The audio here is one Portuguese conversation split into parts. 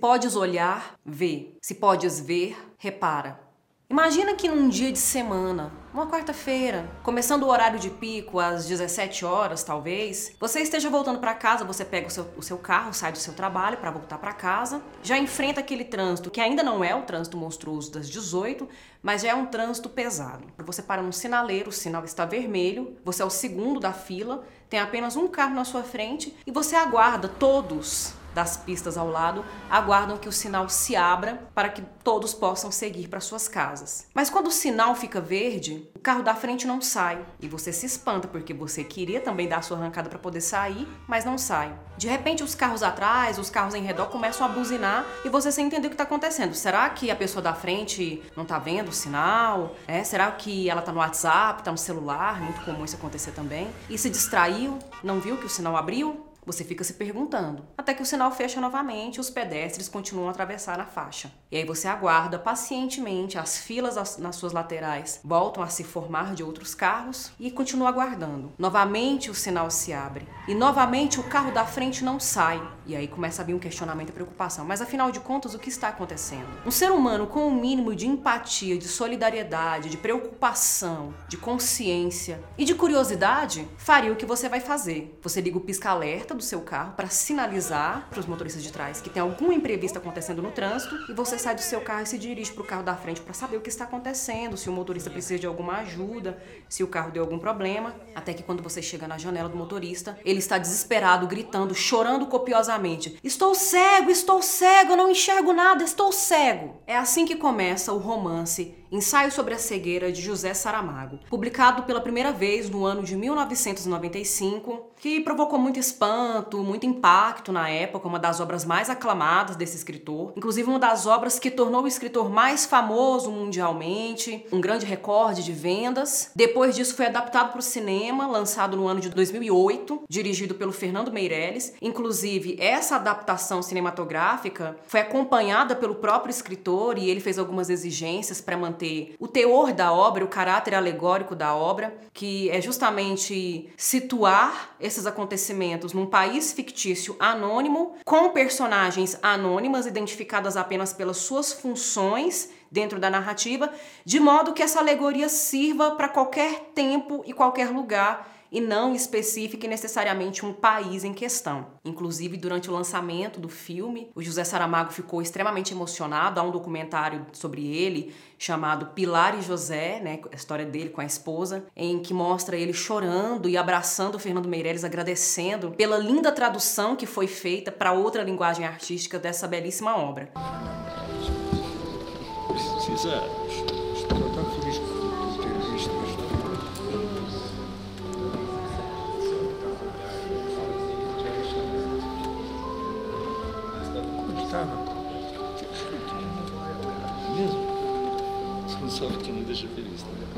Podes olhar, vê. Se podes ver, repara. Imagina que num dia de semana, uma quarta-feira, começando o horário de pico às 17 horas, talvez, você esteja voltando para casa, você pega o seu, o seu, carro, sai do seu trabalho para voltar para casa, já enfrenta aquele trânsito que ainda não é o trânsito monstruoso das 18, mas já é um trânsito pesado. Você para num sinaleiro, o sinal está vermelho, você é o segundo da fila, tem apenas um carro na sua frente e você aguarda todos das pistas ao lado aguardam que o sinal se abra para que todos possam seguir para suas casas. Mas quando o sinal fica verde, o carro da frente não sai e você se espanta porque você queria também dar sua arrancada para poder sair, mas não sai. De repente, os carros atrás, os carros em redor começam a buzinar e você sem entender o que está acontecendo. Será que a pessoa da frente não está vendo o sinal? É, será que ela está no WhatsApp, está no celular? Muito comum isso acontecer também. E se distraiu? Não viu que o sinal abriu? Você fica se perguntando, até que o sinal fecha novamente e os pedestres continuam a atravessar a faixa. E aí você aguarda pacientemente, as filas nas suas laterais voltam a se formar de outros carros e continua aguardando. Novamente o sinal se abre e novamente o carro da frente não sai. E aí começa a vir um questionamento e preocupação. Mas afinal de contas, o que está acontecendo? Um ser humano com um mínimo de empatia, de solidariedade, de preocupação, de consciência e de curiosidade faria o que você vai fazer. Você liga o pisca-alerta do seu carro para sinalizar para os motoristas de trás que tem algum imprevisto acontecendo no trânsito e você sai do seu carro e se dirige para o carro da frente para saber o que está acontecendo, se o motorista precisa de alguma ajuda, se o carro deu algum problema, até que quando você chega na janela do motorista, ele está desesperado, gritando, chorando copiosamente: "Estou cego, estou cego, eu não enxergo nada, estou cego". É assim que começa o romance Ensaio sobre a Cegueira de José Saramago, publicado pela primeira vez no ano de 1995, que provocou muito espanto, muito impacto na época, uma das obras mais aclamadas desse escritor, inclusive uma das obras que tornou o escritor mais famoso mundialmente, um grande recorde de vendas. Depois disso foi adaptado para o cinema, lançado no ano de 2008, dirigido pelo Fernando Meirelles. Inclusive, essa adaptação cinematográfica foi acompanhada pelo próprio escritor e ele fez algumas exigências para manter manter o teor da obra, o caráter alegórico da obra, que é justamente situar esses acontecimentos num país fictício anônimo, com personagens anônimas identificadas apenas pelas suas funções dentro da narrativa, de modo que essa alegoria sirva para qualquer tempo e qualquer lugar e não especifique necessariamente um país em questão. Inclusive, durante o lançamento do filme, o José Saramago ficou extremamente emocionado. Há um documentário sobre ele chamado Pilar e José, né, a história dele com a esposa, em que mostra ele chorando e abraçando o Fernando Meirelles, agradecendo pela linda tradução que foi feita para outra linguagem artística dessa belíssima obra. Que me deixa feliz também.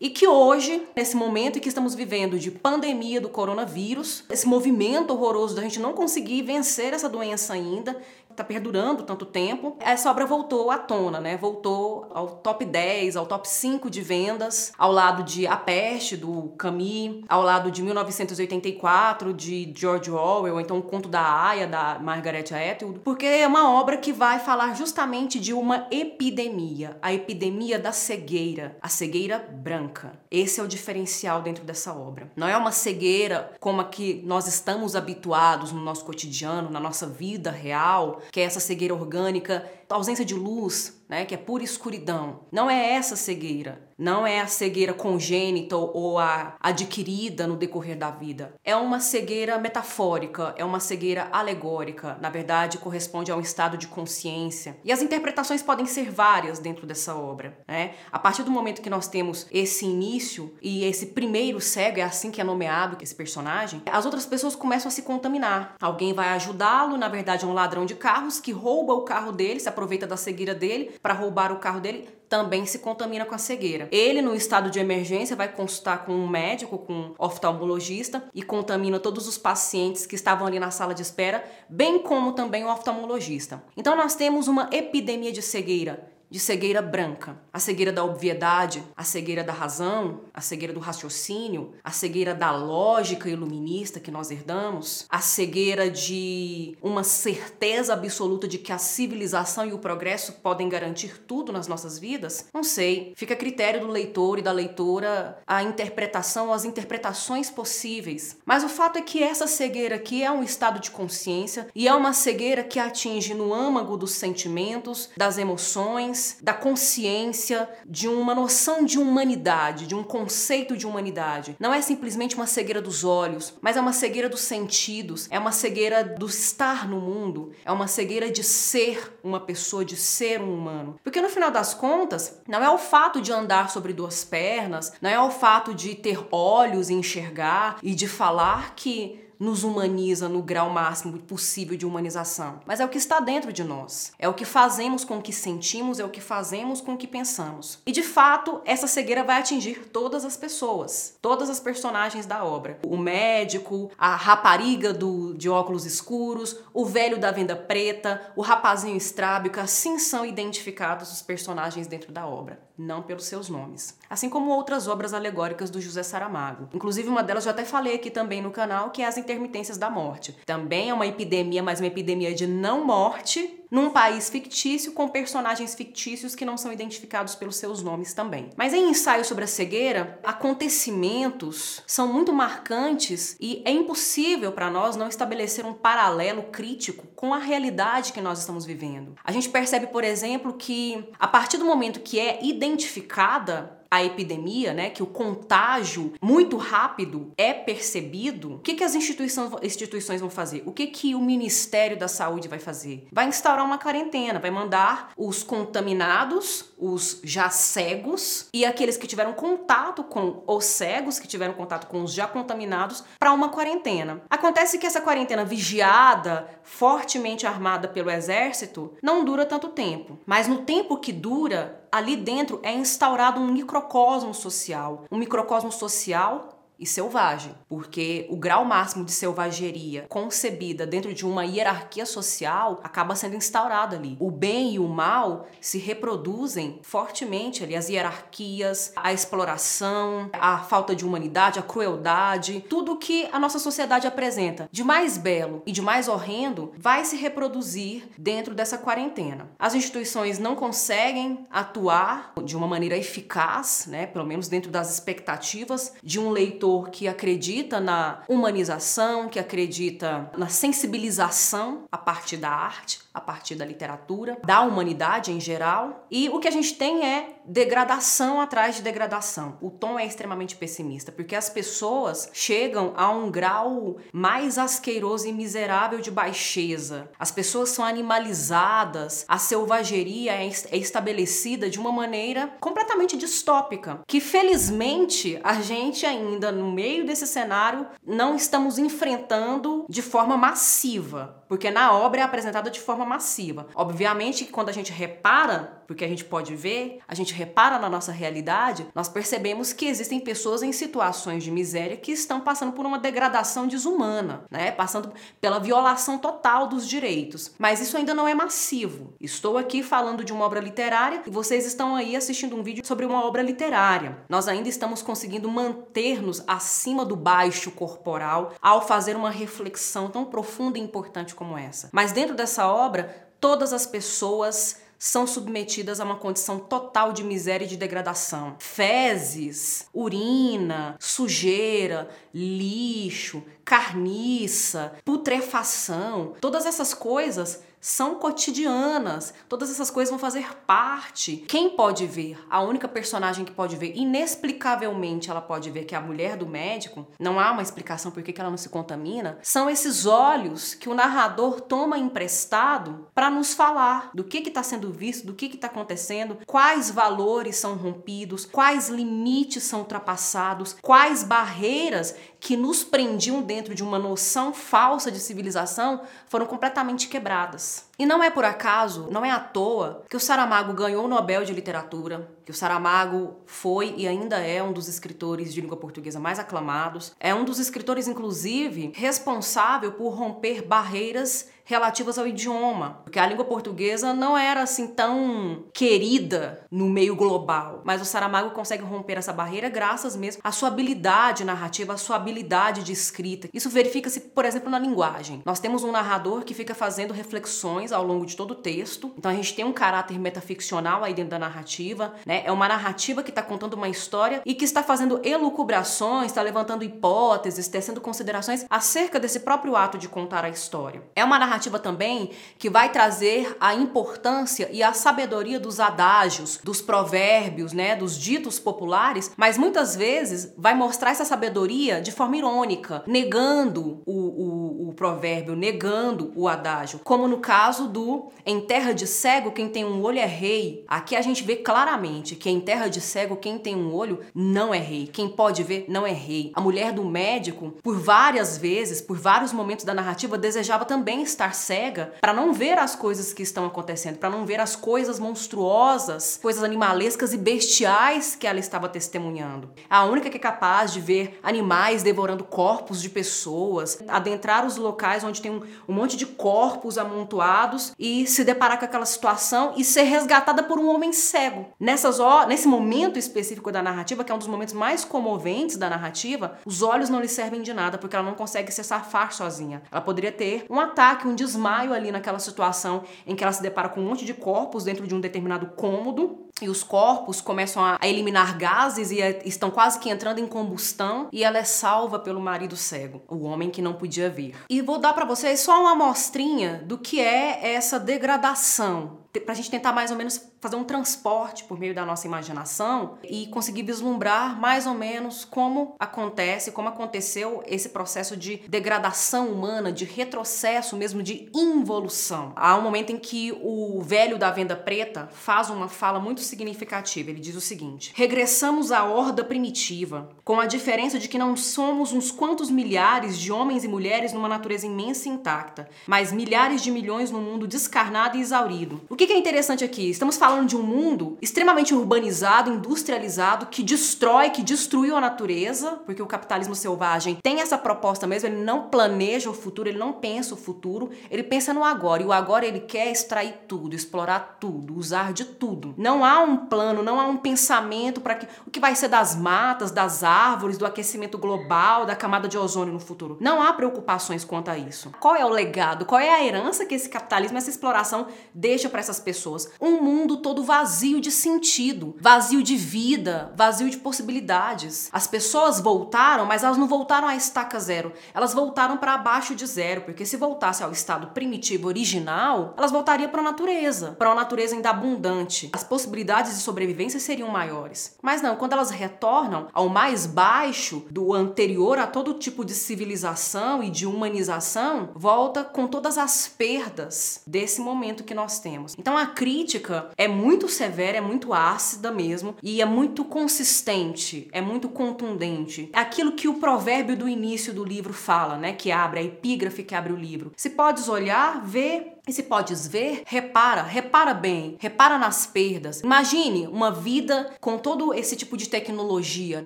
E que hoje, nesse momento em que estamos vivendo de pandemia do coronavírus, esse movimento horroroso da gente não conseguir vencer essa doença ainda, está perdurando tanto tempo, essa obra voltou à tona, né? Voltou ao top 10, ao top 5 de vendas, ao lado de A Peste, do Camus, ao lado de 1984, de George Orwell, então o Conto da Aya, da Margaret Atwood, porque é uma obra que vai falar justamente de uma epidemia, a epidemia da cegueira, a cegueira branca. Esse é o diferencial dentro dessa obra. Não é uma cegueira como a que nós estamos habituados no nosso cotidiano, na nossa vida real, que é essa cegueira orgânica, ausência de luz, né, que é pura escuridão. Não é essa cegueira. Não é a cegueira congênita ou a adquirida no decorrer da vida. É uma cegueira metafórica, é uma cegueira alegórica. Na verdade, corresponde a um estado de consciência. E as interpretações podem ser várias dentro dessa obra. Né? A partir do momento que nós temos esse início e esse primeiro cego, é assim que é nomeado esse personagem, as outras pessoas começam a se contaminar. Alguém vai ajudá-lo, na verdade, é um ladrão de carros que rouba o carro dele, se aproveita da cegueira dele para roubar o carro dele também se contamina com a cegueira. Ele, no estado de emergência, vai consultar com um médico, com um oftalmologista e contamina todos os pacientes que estavam ali na sala de espera, bem como também o oftalmologista. Então, nós temos uma epidemia de cegueira de cegueira branca. A cegueira da obviedade, a cegueira da razão, a cegueira do raciocínio, a cegueira da lógica iluminista que nós herdamos, a cegueira de uma certeza absoluta de que a civilização e o progresso podem garantir tudo nas nossas vidas? Não sei. Fica a critério do leitor e da leitora a interpretação, as interpretações possíveis. Mas o fato é que essa cegueira aqui é um estado de consciência e é uma cegueira que atinge no âmago dos sentimentos, das emoções, da consciência, de uma noção de humanidade, de um conceito de humanidade. Não é simplesmente uma cegueira dos olhos, mas é uma cegueira dos sentidos, é uma cegueira do estar no mundo, é uma cegueira de ser uma pessoa, de ser um humano. Porque no final das contas, não é o fato de andar sobre duas pernas, não é o fato de ter olhos e enxergar e de falar que nos humaniza no grau máximo possível de humanização, mas é o que está dentro de nós. É o que fazemos com o que sentimos, é o que fazemos com o que pensamos. E de fato, essa cegueira vai atingir todas as pessoas, todas as personagens da obra. O médico, a rapariga do, de óculos escuros, o velho da venda preta, o rapazinho estrábico, assim são identificados os personagens dentro da obra, não pelos seus nomes. Assim como outras obras alegóricas do José Saramago. Inclusive, uma delas eu até falei aqui também no canal, que é as intermitências da morte. Também é uma epidemia, mas uma epidemia de não morte num país fictício com personagens fictícios que não são identificados pelos seus nomes também. Mas em ensaio sobre a cegueira, acontecimentos são muito marcantes e é impossível para nós não estabelecer um paralelo crítico com a realidade que nós estamos vivendo. A gente percebe, por exemplo, que a partir do momento que é identificada a epidemia, né, que o contágio muito rápido é percebido, o que, que as instituições, instituições vão fazer? O que, que o Ministério da Saúde vai fazer? Vai instaurar uma quarentena, vai mandar os contaminados, os já cegos e aqueles que tiveram contato com os cegos, que tiveram contato com os já contaminados, para uma quarentena. Acontece que essa quarentena vigiada, fortemente armada pelo exército, não dura tanto tempo, mas no tempo que dura, ali dentro é instaurado um microcosmo social. Um microcosmo social e selvagem, porque o grau máximo de selvageria concebida dentro de uma hierarquia social acaba sendo instaurado ali. O bem e o mal se reproduzem fortemente ali, as hierarquias, a exploração, a falta de humanidade, a crueldade, tudo que a nossa sociedade apresenta de mais belo e de mais horrendo vai se reproduzir dentro dessa quarentena. As instituições não conseguem atuar de uma maneira eficaz, né, pelo menos dentro das expectativas de um leitor leitor que acredita na humanização, que acredita na sensibilização a partir da arte, a partir da literatura, da humanidade em geral. E o que a gente tem é degradação atrás de degradação. O tom é extremamente pessimista, porque as pessoas chegam a um grau mais asqueroso e miserável de baixeza. As pessoas são animalizadas, a selvageria é, é estabelecida de uma maneira completamente distópica, que felizmente a gente ainda no meio desse cenário não estamos enfrentando de forma massiva, porque na obra é apresentada de forma massiva. Obviamente que quando a gente repara, porque a gente pode ver, a gente repara na nossa realidade, nós percebemos que existem pessoas em situações de miséria que estão passando por uma degradação desumana, né? Passando pela violação total dos direitos. Mas isso ainda não é massivo. Estou aqui falando de uma obra literária e vocês estão aí assistindo um vídeo sobre uma obra literária. Nós ainda estamos conseguindo manter-nos acima do baixo corporal ao fazer uma reflexão tão profunda e importante como essa. Mas dentro dessa obra, todas as pessoas são submetidas a uma condição total de miséria e de degradação. Fezes, urina, sujeira, lixo, carniça, putrefação, todas essas coisas são cotidianas. Todas essas coisas vão fazer parte. Quem pode ver? A única personagem que pode ver, inexplicavelmente ela pode ver que é a mulher do médico, não há uma explicação por que ela não se contamina, são esses olhos que o narrador toma emprestado para nos falar do que está sendo visto, do que está acontecendo, quais valores são rompidos, quais limites são ultrapassados, quais barreiras que nos prendiam dentro de uma noção falsa de civilização foram completamente quebradas nós. E não é por acaso, não é à toa, que o Saramago ganhou o Nobel de Literatura, que o Saramago foi e ainda é um dos escritores de língua portuguesa mais aclamados. É um dos escritores, inclusive, responsável por romper barreiras relativas ao idioma, porque a língua portuguesa não era assim tão querida no meio global, mas o Saramago consegue romper essa barreira graças mesmo à sua habilidade narrativa, à sua habilidade de escrita. Isso verifica-se, por exemplo, na linguagem. Nós temos um narrador que fica fazendo reflexões ao longo de todo o texto, então a gente tem um caráter metaficcional aí dentro da narrativa, né? É uma narrativa que está contando uma história e que está fazendo elucubrações, está levantando hipóteses, tecendo considerações acerca desse próprio ato de contar a história. É uma narrativa também que vai trazer a importância e a sabedoria dos adágios, dos provérbios, né, dos ditos populares, mas muitas vezes vai mostrar essa sabedoria de forma irônica, negando o, o, o provérbio, negando o adágio, como no caso do em terra de cego quem tem um olho é rei. Aqui a gente vê claramente que em terra de cego quem tem um olho não é rei, quem pode ver não é rei. A mulher do médico, por várias vezes, por vários momentos da narrativa, desejava também estar cega para não ver as coisas que estão acontecendo, para não ver as coisas monstruosas, coisas animalescas e bestiais que ela estava testemunhando. A única que é capaz de ver animais devorando corpos de pessoas, adentrar os locais onde tem um, um monte de corpos amontoados e se deparar com aquela situação e ser resgatada por um homem cego. Nessas nesse momento específico da narrativa, que é um dos momentos mais comoventes da narrativa, os olhos não lhe servem de nada porque ela não consegue se safar sozinha. Ela poderia ter um ataque, um desmaio ali naquela situação em que ela se depara com um monte de corpos dentro de um determinado cômodo e os corpos começam a eliminar gases e estão quase que entrando em combustão e ela é salva pelo marido cego, o homem que não podia ver. E vou dar para vocês só uma amostrinha do que é essa degradação para a gente tentar mais ou menos fazer um transporte por meio da nossa imaginação e conseguir vislumbrar mais ou menos como acontece, como aconteceu esse processo de degradação humana, de retrocesso mesmo, de involução. Há um momento em que o velho da venda preta faz uma fala muito significativa. Ele diz o seguinte: regressamos à horda primitiva, com a diferença de que não somos uns quantos milhares de homens e mulheres numa natureza imensa e intacta, mas milhares de milhões num mundo descarnado e exaurido. O que é interessante aqui? Estamos falando de um mundo extremamente urbanizado, industrializado, que destrói, que destruiu a natureza, porque o capitalismo selvagem tem essa proposta mesmo, ele não planeja o futuro, ele não pensa o futuro, ele pensa no agora. E o agora ele quer extrair tudo, explorar tudo, usar de tudo. Não há um plano, não há um pensamento para que o que vai ser das matas, das árvores, do aquecimento global, da camada de ozônio no futuro. Não há preocupações quanto a isso. Qual é o legado? Qual é a herança que esse capitalismo, essa exploração deixa para essas pessoas. Um mundo todo vazio de sentido, vazio de vida, vazio de possibilidades. As pessoas voltaram, mas elas não voltaram à estaca zero. Elas voltaram para abaixo de zero, porque se voltasse ao estado primitivo original, elas voltariam para a natureza, para uma natureza ainda abundante. As possibilidades de sobrevivência seriam maiores. Mas não, quando elas retornam ao mais baixo do anterior a todo tipo de civilização e de humanização, volta com todas as perdas desse momento que nós temos. Então a crítica é muito severa, é muito ácida mesmo e é muito consistente, é muito contundente. É aquilo que o provérbio do início do livro fala, né, que abre a epígrafe que abre o livro. Se podes olhar, ver e se podes ver, repara, repara bem, repara nas perdas. Imagine uma vida com todo esse tipo de tecnologia,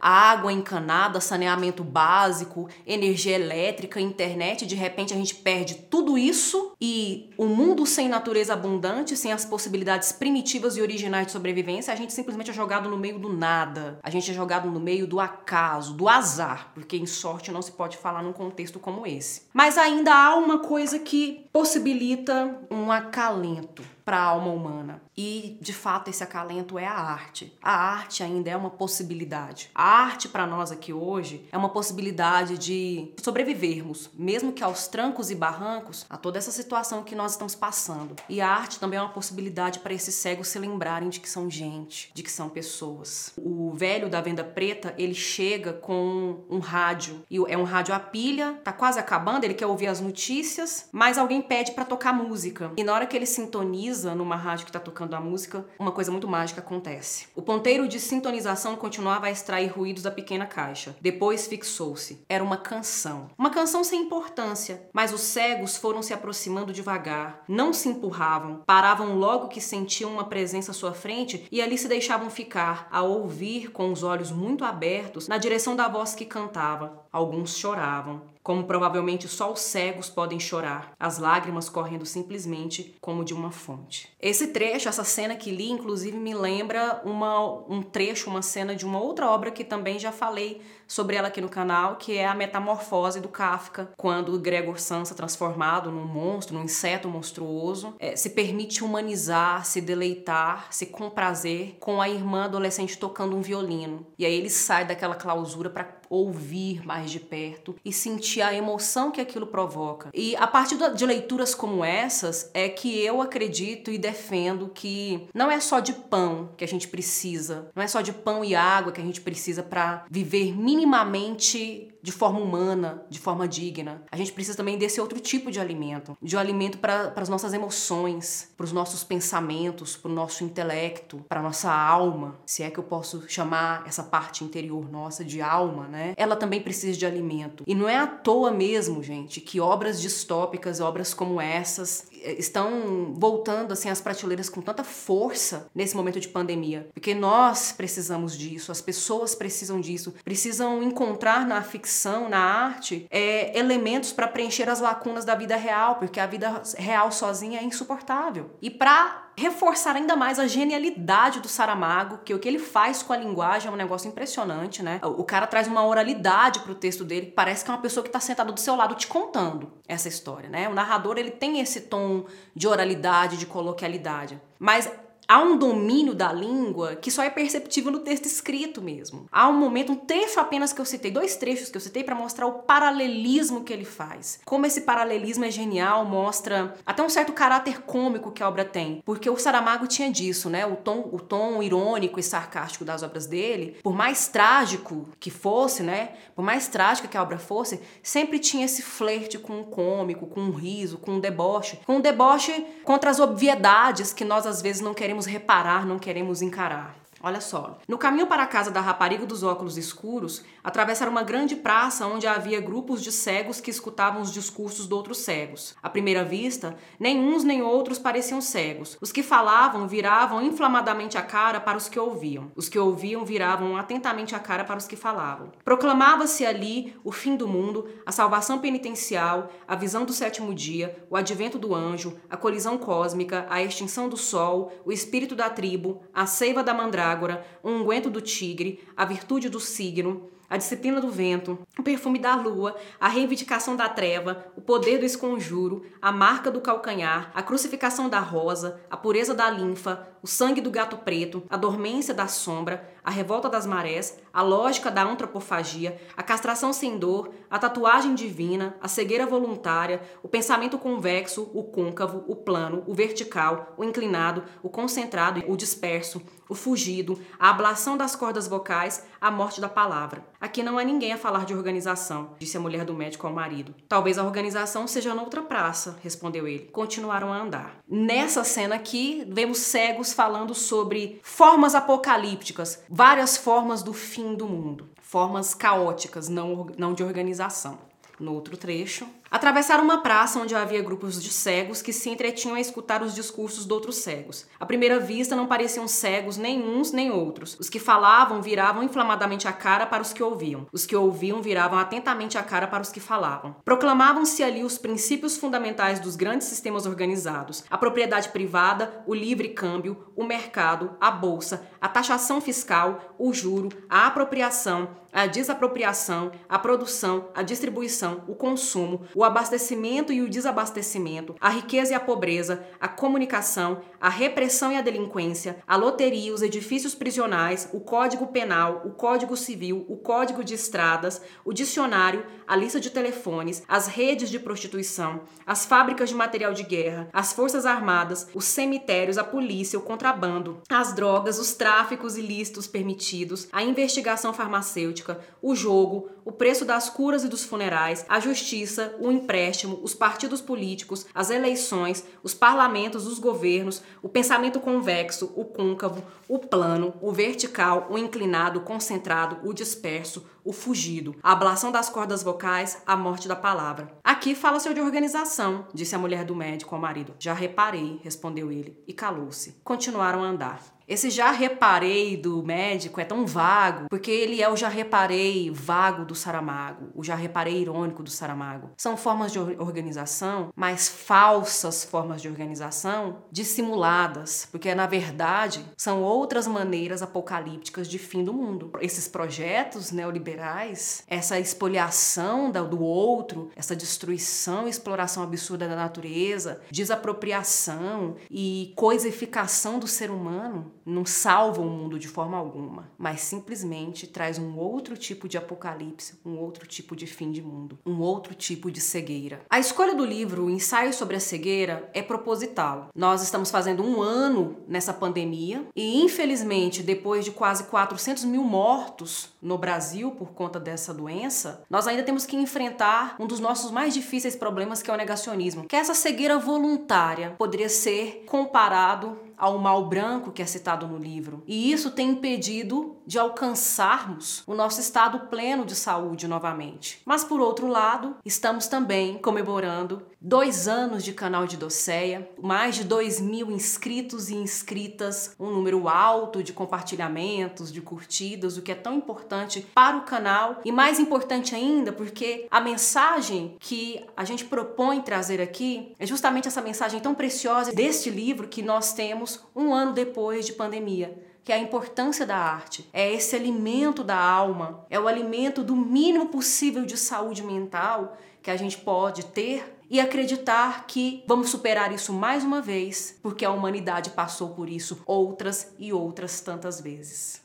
água encanada, saneamento básico, energia elétrica, internet, de repente a gente perde tudo isso e o um mundo sem natureza abundante, sem as possibilidades primitivas e originais de sobrevivência, a gente simplesmente é jogado no meio do nada. A gente é jogado no meio do acaso, do azar, porque em sorte não se pode falar num contexto como esse. Mas ainda há uma coisa que possibilita um acalento para a alma humana. E, de fato, esse acalento é a arte. A arte ainda é uma possibilidade. A arte para nós aqui hoje é uma possibilidade de sobrevivermos, mesmo que aos trancos e barrancos, a toda essa situação que nós estamos passando. E a arte também é uma possibilidade para esses cegos se lembrarem de que são gente, de que são pessoas. O velho da venda preta, ele chega com um rádio, e é um rádio a pilha, tá quase acabando, ele quer ouvir as notícias, mas alguém pede para tocar música. E na hora que ele sintoniza sintoniza numa rádio que está tocando a música, uma coisa muito mágica acontece. O ponteiro de sintonização continuava a extrair ruídos da pequena caixa. Depois fixou-se. Era uma canção. Uma canção sem importância, mas os cegos foram se aproximando devagar, não se empurravam, paravam logo que sentiam uma presença à sua frente e ali se deixavam ficar, a ouvir com os olhos muito abertos na direção da voz que cantava. Alguns choravam, como provavelmente só os cegos podem chorar, as lágrimas correndo simplesmente como de uma fonte. Esse trecho, essa cena que li, inclusive me lembra uma, um trecho, uma cena de uma outra obra que também já falei sobre ela aqui no canal, que é a Metamorfose do Kafka, quando Gregor Samsa, transformado num monstro, num inseto monstruoso, é, se permite humanizar, se deleitar, se comprazer com a irmã adolescente tocando um violino. E aí ele sai daquela clausura para ouvir mais de perto e sentir a emoção que aquilo provoca. E a partir de leituras como essas é que eu acredito e defendo que não é só de pão que a gente precisa, não é só de pão e água que a gente precisa para viver minimamente de forma humana, de forma digna. A gente precisa também desse outro tipo de alimento, de um alimento para as nossas emoções, para os nossos pensamentos, para o nosso intelecto, para nossa alma, se é que eu posso chamar essa parte interior nossa de alma, né? Ela também precisa de alimento. E não é à toa mesmo, gente, que obras distópicas, obras como essas, estão voltando assim às prateleiras com tanta força nesse momento de pandemia, porque nós precisamos disso, as pessoas precisam disso, precisam encontrar na ficção, na arte, é, elementos para preencher as lacunas da vida real, porque a vida real sozinha é insuportável. E para reforçar ainda mais a genialidade do Saramago, que o que ele faz com a linguagem é um negócio impressionante, né? O cara traz uma oralidade pro texto dele, parece que é uma pessoa que está sentada do seu lado te contando essa história, né? O narrador, ele tem esse tom de oralidade, de coloquialidade. Mas há um domínio da língua que só é perceptível no texto escrito mesmo. Há um momento, um trecho apenas que eu citei, dois trechos que eu citei para mostrar o paralelismo que ele faz. Como esse paralelismo é genial, mostra até um certo caráter cômico que a obra tem, porque o Saramago tinha disso, né? O tom, o tom irônico e sarcástico das obras dele, por mais trágico que fosse, né? Por mais trágica que a obra fosse, sempre tinha esse flerte com o cômico, com o riso, com o deboche, com o deboche contra as obviedades que nós às vezes não queremos queremos reparar, não queremos encarar. Olha só. No caminho para a casa da rapariga dos óculos escuros, atravessaram uma grande praça onde havia grupos de cegos que escutavam os discursos de outros cegos. À primeira vista, nem uns nem outros pareciam cegos. Os que falavam viravam inflamadamente a cara para os que ouviam. Os que ouviam viravam atentamente a cara para os que falavam. Proclamava-se ali o fim do mundo, a salvação penitencial, a visão do sétimo dia, o advento do anjo, a colisão cósmica, a extinção do sol, o espírito da tribo, a seiva da mandragora mandrágora, o unguento do tigre, a virtude do signo, a disciplina do vento, o perfume da lua, a reivindicação da treva, o poder do esconjuro, a marca do calcanhar, a crucificação da rosa, a pureza da linfa, o sangue do gato preto, a dormência da sombra, a revolta das marés, a lógica da antropofagia, a castração sem dor, a tatuagem divina, a cegueira voluntária, o pensamento convexo, o côncavo, o plano, o vertical, o inclinado, o concentrado, o disperso, o fugido, a ablação das cordas vocais, a morte da palavra. Aqui não há ninguém a falar de organização, disse a mulher do médico ao marido. Talvez a organização seja noutra praça, respondeu ele. Continuaram a andar. Nessa cena aqui, vemos cegos falando sobre formas apocalípticas, várias formas do fim do mundo, formas caóticas, não, não de organização. No outro trecho, Atravessaram uma praça onde havia grupos de cegos que se entretinham a escutar os discursos de outros cegos. À primeira vista, não pareciam cegos nem uns nem outros. Os que falavam viravam inflamadamente a cara para os que ouviam. Os que ouviam viravam atentamente a cara para os que falavam. Proclamavam-se ali os princípios fundamentais dos grandes sistemas organizados: a propriedade privada, o livre câmbio, o mercado, a bolsa, a taxação fiscal, o juro, a apropriação, a desapropriação, a produção, a distribuição, o consumo, o abastecimento e o desabastecimento, a riqueza e a pobreza, a comunicação, a repressão e a delinquência, a loteria, os edifícios prisionais, o Código Penal, o Código Civil, o Código de Estradas, o dicionário, a lista de telefones, as redes de prostituição, as fábricas de material de guerra, as forças armadas, os cemitérios, a polícia, o contrabando, as drogas, os tráficos ilícitos permitidos, a investigação farmacêutica, o jogo, o preço das curas e dos funerais, a justiça, o o empréstimo, os partidos políticos, as eleições, os parlamentos, os governos, o pensamento convexo, o côncavo, o plano, o vertical, o inclinado, o concentrado, o disperso, o fugido, a ablação das cordas vocais, a morte da palavra. Aqui fala-se de organização, disse a mulher do médico ao marido. Já reparei, respondeu ele, e calou-se. Continuaram a andar. Esse já reparei do médico é tão vago, porque ele é o já reparei vago do Saramago, o já reparei irônico do Saramago. São formas de organização, mas falsas formas de organização, dissimuladas, porque na verdade são outras maneiras apocalípticas de fim do mundo. Esses projetos neoliberais, essa espoliação do outro, essa destruição e exploração absurda da natureza, desapropriação e coisificação do ser humano não salva o mundo de forma alguma, mas simplesmente traz um outro tipo de apocalipse, um outro tipo de fim de mundo, um outro tipo de cegueira. A escolha do livro, o ensaio sobre a cegueira, é proposital. Nós estamos fazendo um ano nessa pandemia e, infelizmente, depois de quase 400 mil mortos no Brasil por conta dessa doença, nós ainda temos que enfrentar um dos nossos mais difíceis problemas, que é o negacionismo. Que essa cegueira voluntária poderia ser comparado ao mal branco que é citado no livro. E isso tem impedido de alcançarmos o nosso estado pleno de saúde novamente. Mas, por outro lado, estamos também comemorando dois anos de canal de Doceia, mais de dois mil inscritos e inscritas, um número alto de compartilhamentos, de curtidas, o que é tão importante para o canal e mais importante ainda porque a mensagem que a gente propõe trazer aqui é justamente essa mensagem tão preciosa deste livro que nós temos um ano depois de pandemia que é a importância da arte. É esse alimento da alma, é o alimento do mínimo possível de saúde mental que a gente pode ter e acreditar que vamos superar isso mais uma vez, porque a humanidade passou por isso outras e outras tantas vezes.